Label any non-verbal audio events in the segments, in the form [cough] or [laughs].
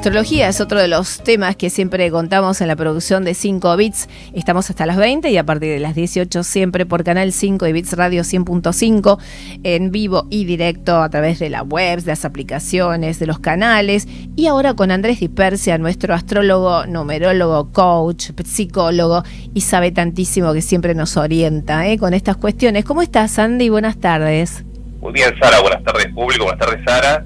astrología es otro de los temas que siempre contamos en la producción de 5 bits. Estamos hasta las 20 y a partir de las 18 siempre por Canal 5 y Bits Radio 100.5 en vivo y directo a través de la web, de las aplicaciones, de los canales. Y ahora con Andrés Dispersia, nuestro astrólogo, numerólogo, coach, psicólogo y sabe tantísimo que siempre nos orienta ¿eh? con estas cuestiones. ¿Cómo estás, Andy? Buenas tardes. Muy bien, Sara. Buenas tardes, público. Buenas tardes, Sara.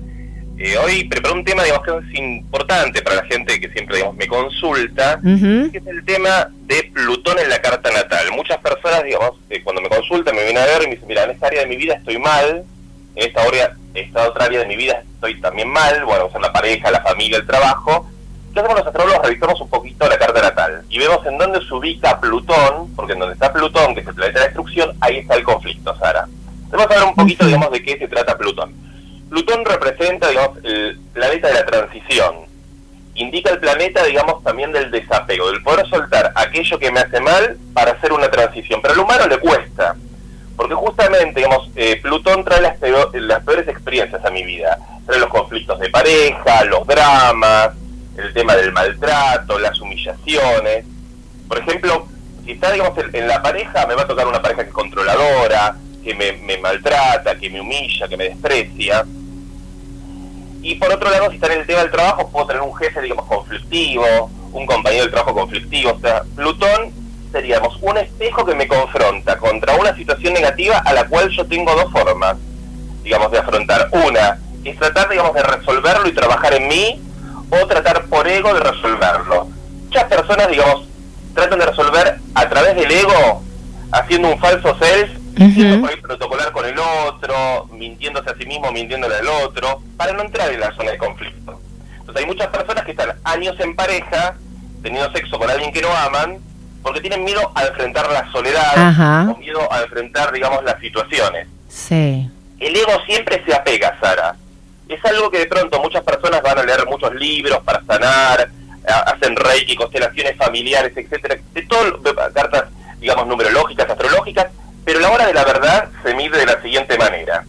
Eh, hoy preparé un tema, digamos, que es importante para la gente que siempre, digamos, me consulta, que es el tema de Plutón en la carta natal. Muchas personas, digamos, eh, cuando me consultan, me vienen a ver y me dicen, mira, en esta área de mi vida estoy mal, en esta, área, esta otra área de mi vida estoy también mal, bueno, o la pareja, la familia, el trabajo. ¿Qué hacemos los astrólogos? Revisamos un poquito la carta natal y vemos en dónde se ubica Plutón, porque en donde está Plutón, que es el planeta de destrucción, ahí está el conflicto, Sara. Vamos a ver un poquito, digamos, de qué se trata Plutón. Plutón representa, digamos, el planeta de la transición. Indica el planeta, digamos, también del desapego, del poder soltar aquello que me hace mal para hacer una transición. Pero al humano le cuesta, porque justamente, digamos, eh, Plutón trae las, las peores experiencias a mi vida. Trae los conflictos de pareja, los dramas, el tema del maltrato, las humillaciones. Por ejemplo, si está, digamos, en la pareja, me va a tocar una pareja que es controladora, que me, me maltrata, que me humilla, que me desprecia. Y por otro lado, si está en el tema del trabajo, puedo tener un jefe, digamos, conflictivo, un compañero del trabajo conflictivo. O sea, Plutón seríamos un espejo que me confronta contra una situación negativa a la cual yo tengo dos formas, digamos, de afrontar. Una es tratar, digamos, de resolverlo y trabajar en mí, o tratar por ego de resolverlo. Muchas personas, digamos, tratan de resolver a través del ego, haciendo un falso self uh por con el otro, mintiéndose a sí mismo, mintiéndole al otro, para no entrar en la zona de conflicto. Entonces hay muchas personas que están años en pareja, teniendo sexo con alguien que no aman, porque tienen miedo a enfrentar la soledad, o miedo a enfrentar, digamos, las situaciones. Sí. El ego siempre se apega, Sara. Es algo que de pronto muchas personas van a leer muchos libros para sanar, hacen reiki, constelaciones familiares, etcétera, de todo, cartas, digamos, numerológicas, astrológicas, pero la hora de la verdad se mide de la siguiente manera.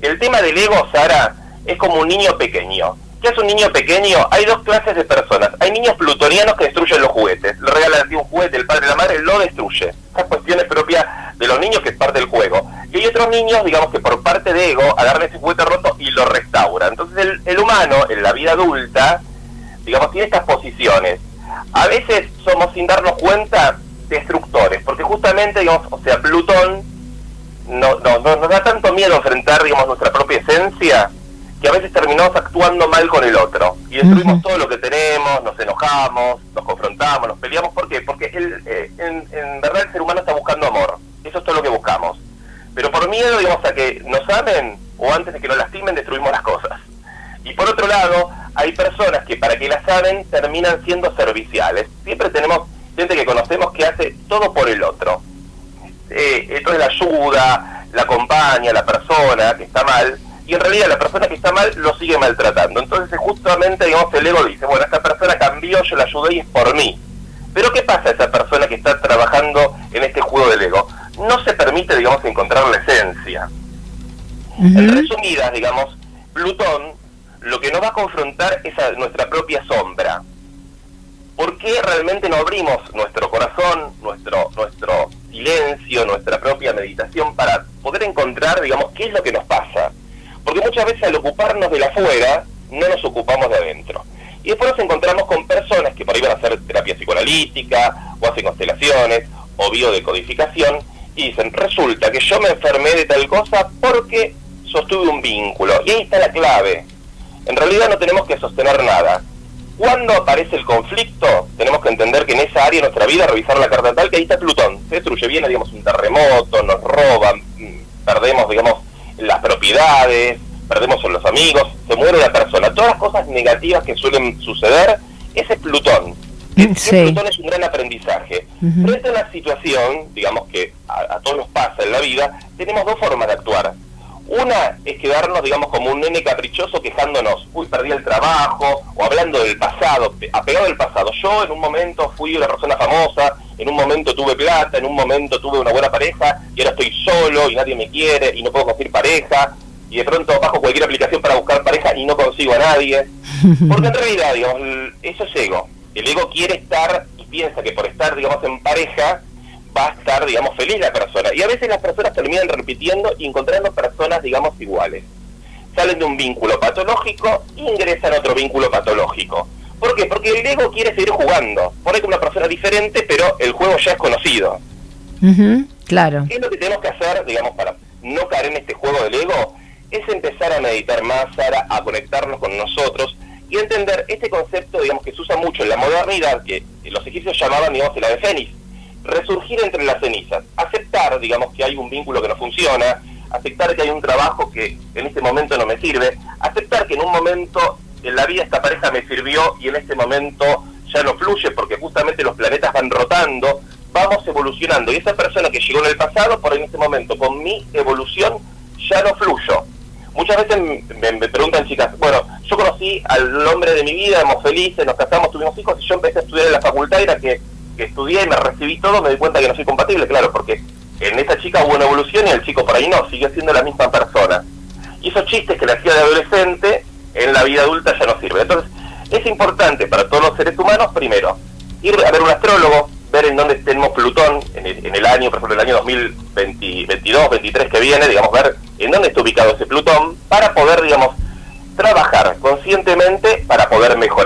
El tema del ego, Sara, es como un niño pequeño. ¿Qué es un niño pequeño? Hay dos clases de personas. Hay niños plutonianos que destruyen los juguetes. Le regalan un juguete, el padre y la madre lo destruye. Esa cuestión es de los niños que es parte del juego. Y hay otros niños, digamos, que por parte de ego agarran ese juguete roto y lo restaura. Entonces el, el humano, en la vida adulta, digamos, tiene estas posiciones. A veces somos, sin darnos cuenta, destructores, porque justamente, digamos, o sea, Plutón no, no, nos da tanto miedo enfrentar, digamos, nuestra propia esencia, que a veces terminamos actuando mal con el otro y destruimos todo lo que tenemos, nos enojamos, nos confrontamos, nos peleamos. ¿Por qué? Porque el, eh, en, en, verdad el ser humano está buscando amor. Eso es todo lo que buscamos. Pero por miedo, digamos, a que nos amen o antes de que nos lastimen, destruimos las cosas. Y por otro lado, hay personas que para que las amen terminan siendo serviciales. Siempre tenemos gente que conocemos que hace todo por el otro. Eh, entonces la ayuda, la acompaña, la persona que está mal, y en realidad la persona que está mal lo sigue maltratando. Entonces justamente, digamos, el ego dice, bueno, esta persona cambió, yo la ayudé y es por mí. Pero ¿qué pasa a esa persona que está trabajando en este juego del ego? No se permite, digamos, encontrar la esencia. En resumidas, digamos, Plutón lo que nos va a confrontar es a nuestra propia sombra. ¿Por qué realmente no abrimos nuestro corazón, nuestro, nuestro silencio, nuestra propia meditación para poder encontrar, digamos, qué es lo que nos pasa? Porque muchas veces al ocuparnos de la afuera, no nos ocupamos de adentro. Y después nos encontramos con personas que por ahí van a hacer terapia psicoanalítica, o hacen constelaciones, o biodecodificación, y dicen, resulta que yo me enfermé de tal cosa porque sostuve un vínculo. Y ahí está la clave. En realidad no tenemos que sostener nada cuando aparece el conflicto, tenemos que entender que en esa área de nuestra vida, revisar la carta tal, que ahí está Plutón, se destruye, viene, digamos, un terremoto, nos roban, mm, perdemos, digamos, las propiedades, perdemos a los amigos, se muere la persona. Todas las cosas negativas que suelen suceder, ese es Plutón. Plutón es un gran aprendizaje. Frente a una situación, digamos que a, a todos nos pasa en la vida, tenemos dos formas de actuar una es quedarnos, digamos, como un nene caprichoso quejándonos, uy, perdí el trabajo, o hablando del pasado, apegado al pasado. Yo en un momento fui una persona famosa, en un momento tuve plata, en un momento tuve una buena pareja, y ahora estoy solo y nadie me quiere y no puedo conseguir pareja. y de pronto bajo cualquier aplicación para buscar pareja y no consigo a nadie. [laughs] Porque en realidad, digamos, eso es ego. El ego quiere estar y piensa que por estar, digamos, en pareja va a estar, digamos, feliz la persona. Y a veces las personas terminan repitiendo y encontrando personas, digamos, iguales. Salen de un vínculo patológico ingresan a otro vínculo patológico. ¿Por qué? Porque el ego quiere seguir jugando. Por ahí con una persona diferente, pero el juego ya es conocido. claro. ¿Qué es lo que tenemos que hacer, digamos, para no caer en este juego del ego? Es empezar a meditar más, Sara, a conectarnos con nosotros y entender este concepto, digamos, que se usa mucho en la modernidad, que los egipcios llamaban, digamos, el ave fénix resurgir entre las cenizas, aceptar, digamos, que hay un vínculo que no funciona, aceptar que hay un trabajo que en este momento no me sirve, aceptar que en un momento en la vida esta pareja me sirvió y en este momento ya no fluye porque justamente los planetas van rotando, vamos evolucionando y esa persona que llegó en el pasado, por en este momento con mi evolución ya no fluyo. Muchas veces me, preguntan chicas, bueno, yo conocí al hombre de mi vida, éramos felices, nos casamos, tuvimos hijos y yo empecé a estudiar en la facultad y era que que estudié y me recibí todo, me di cuenta que no soy compatible, claro, porque en esa chica hubo una evolución y el chico por ahí no, sigue siendo la misma persona. Y esos chistes que le hacía de adolescente, en la vida adulta ya no sirve. Entonces, es importante para todos los seres humanos, primero, ir a ver un astrólogo, ver en dónde tenemos Plutón en el, año, por ejemplo, el año 2022, 23 que viene, digamos, ver en dónde está ubicado ese Plutón, para poder, digamos, trabajar conscientemente para poder mejorar.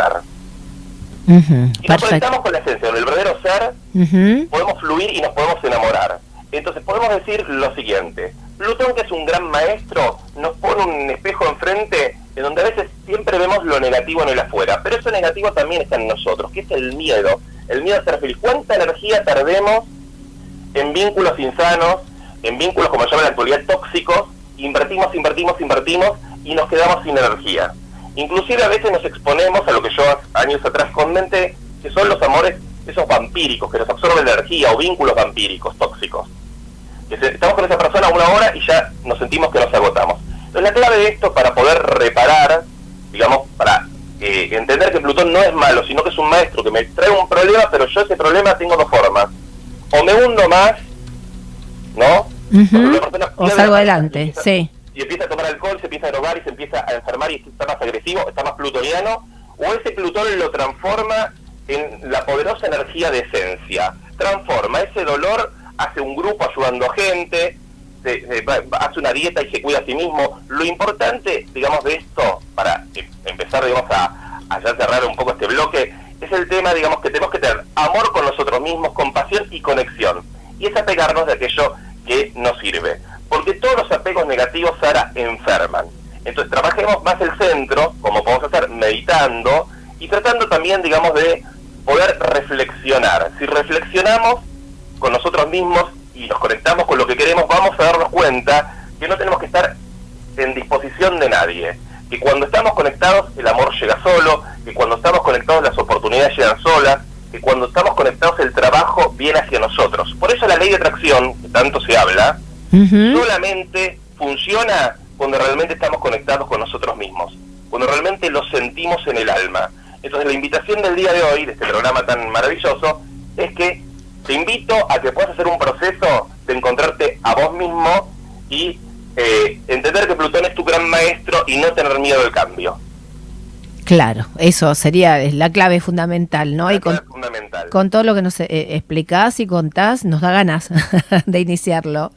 Y nos conectamos con la esencia, con el verdadero ser, podemos fluir y nos podemos enamorar. Entonces podemos decir lo siguiente, Plutón que es un gran maestro nos pone un espejo enfrente en donde a veces siempre vemos lo negativo en el afuera, pero eso negativo también está en nosotros, que es el miedo, el miedo a ser feliz. ¿Cuánta energía perdemos en vínculos insanos, en vínculos como se llama en la actualidad tóxicos? Invertimos, invertimos, invertimos y nos quedamos sin energía. Inclusive a veces nos exponemos a lo que yo años atrás comenté, que son los amores, esos vampíricos, que nos absorben energía o vínculos vampíricos, tóxicos. Que estamos con esa persona una hora y ya nos sentimos que nos agotamos. Entonces la clave de esto para poder reparar, digamos, para eh, entender que Plutón no es malo, sino que es un maestro que me trae un problema, pero yo ese problema tengo dos formas. O me hundo más, ¿no? O salgo adelante, sí y empieza a tomar alcohol, se empieza a drogar y se empieza a enfermar y está más agresivo, está más plutoniano, o ese Plutón lo transforma en la poderosa energía de esencia. Transforma ese dolor, hace un grupo ayudando a gente, hace una dieta y se cuida a sí mismo. Lo importante, digamos, de esto, para em, empezar, digamos, a, a ya cerrar un poco este bloque, es el tema, digamos, que tenemos que tener amor con nosotros mismos, compasión y conexión. Y es apegarnos de aquello que nos sirve porque todos los apegos negativos, Sara, enferman. Entonces trabajemos más el centro, como podemos hacer, meditando y tratando también, digamos, de poder reflexionar. Si reflexionamos con nosotros mismos y nos conectamos con lo que queremos, vamos a darnos cuenta que no tenemos que estar en disposición de nadie. Que cuando estamos conectados el amor llega solo, que cuando estamos conectados las oportunidades llegan solas, que cuando estamos conectados el trabajo viene hacia nosotros. Por eso la ley de atracción, que tanto se habla, solamente funciona cuando realmente estamos conectados con nosotros mismos, cuando realmente lo sentimos en el alma. Entonces la invitación del día de hoy, de este programa tan maravilloso, es que te invito a que puedas hacer un proceso de encontrarte a vos mismo y eh, entender que Plutón es tu gran maestro y no tener miedo al cambio. Claro, eso sería la clave fundamental, ¿no? La clave con, fundamental. con todo lo que nos eh, explicás y contás, nos da ganas [laughs] de iniciarlo.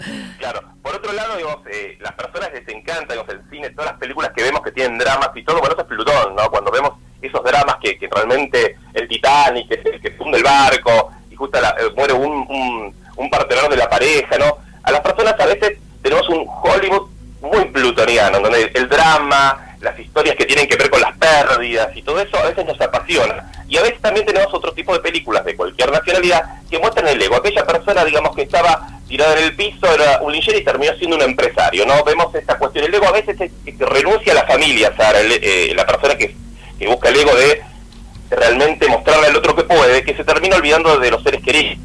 Por otro lado, digamos, eh, las personas les encanta, digamos, el cine, todas las películas que vemos que tienen dramas y todo, bueno, eso es Plutón, ¿no? Cuando vemos esos dramas que, que realmente el Titanic, que, que funde el barco, y justo la, eh, muere un, un, un de la pareja, ¿no? A las personas a veces tenemos un Hollywood muy plutoniano, donde el drama, las historias que tienen que ver con las pérdidas y todo eso a veces nos apasiona. Y a veces también tenemos otro tipo de películas de cualquier nacionalidad que muestran el ego. Aquella persona, digamos, que estaba tirada en el piso, era un linchero y terminó siendo un empresario, ¿no? Vemos esta cuestión. El ego a veces es, que renuncia a la familia, Sara, eh, la persona que, busca el ego de realmente mostrarle al otro que puede, que se termina olvidando de los seres queridos.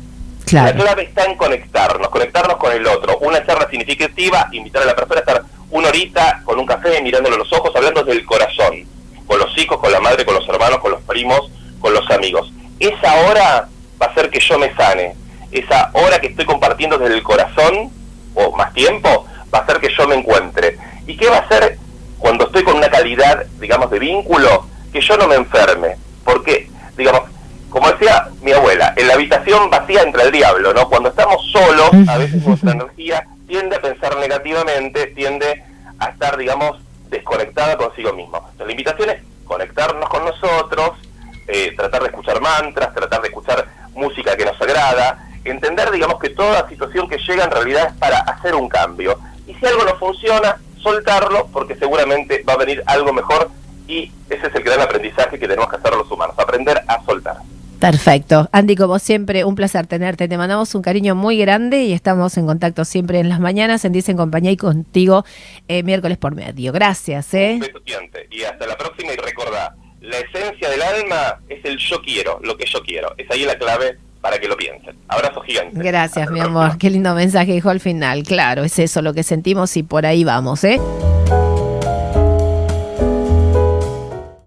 La clave está en conectarnos, conectarnos con el otro. Una charla significativa, invitar a la persona a estar una horita con un café, mirándole los ojos, hablando del corazón, con los hijos, con la madre, con los hermanos, con los primos, con los amigos. Esa hora va a hacer que yo me sane. Esa hora que estoy compartiendo desde el corazón, o más tiempo, va a hacer que yo me encuentre. ¿Y qué va a hacer cuando estoy con una calidad, digamos, de vínculo? Que yo no me enferme. Porque, digamos, como decía mi abuela, en la habitación vacía entra el diablo, ¿no? Cuando estamos solos, a veces nuestra energía tiende a pensar negativamente, tiende a estar, digamos, desconectada consigo mismo. Entonces, la invitación es conectarnos con nosotros, eh, tratar de escuchar mantras, tratar de escuchar música que nos agrada, entender, digamos, que toda situación que llega en realidad es para hacer un cambio. Y si algo no funciona, soltarlo, porque seguramente va a venir algo mejor y ese es el gran aprendizaje que tenemos que hacer los humanos, aprender a soltar. Perfecto. Andy, como siempre, un placer tenerte. Te mandamos un cariño muy grande y estamos en contacto siempre en las mañanas en Dice Compañía y contigo eh, miércoles por medio. Gracias. ¿eh? Y hasta la próxima y recordá, la esencia del alma es el yo quiero, lo que yo quiero. Es ahí la clave para que lo piensen. Abrazo gigante. Gracias, mi amor. Qué lindo mensaje dijo al final. Claro, es eso lo que sentimos y por ahí vamos, ¿eh?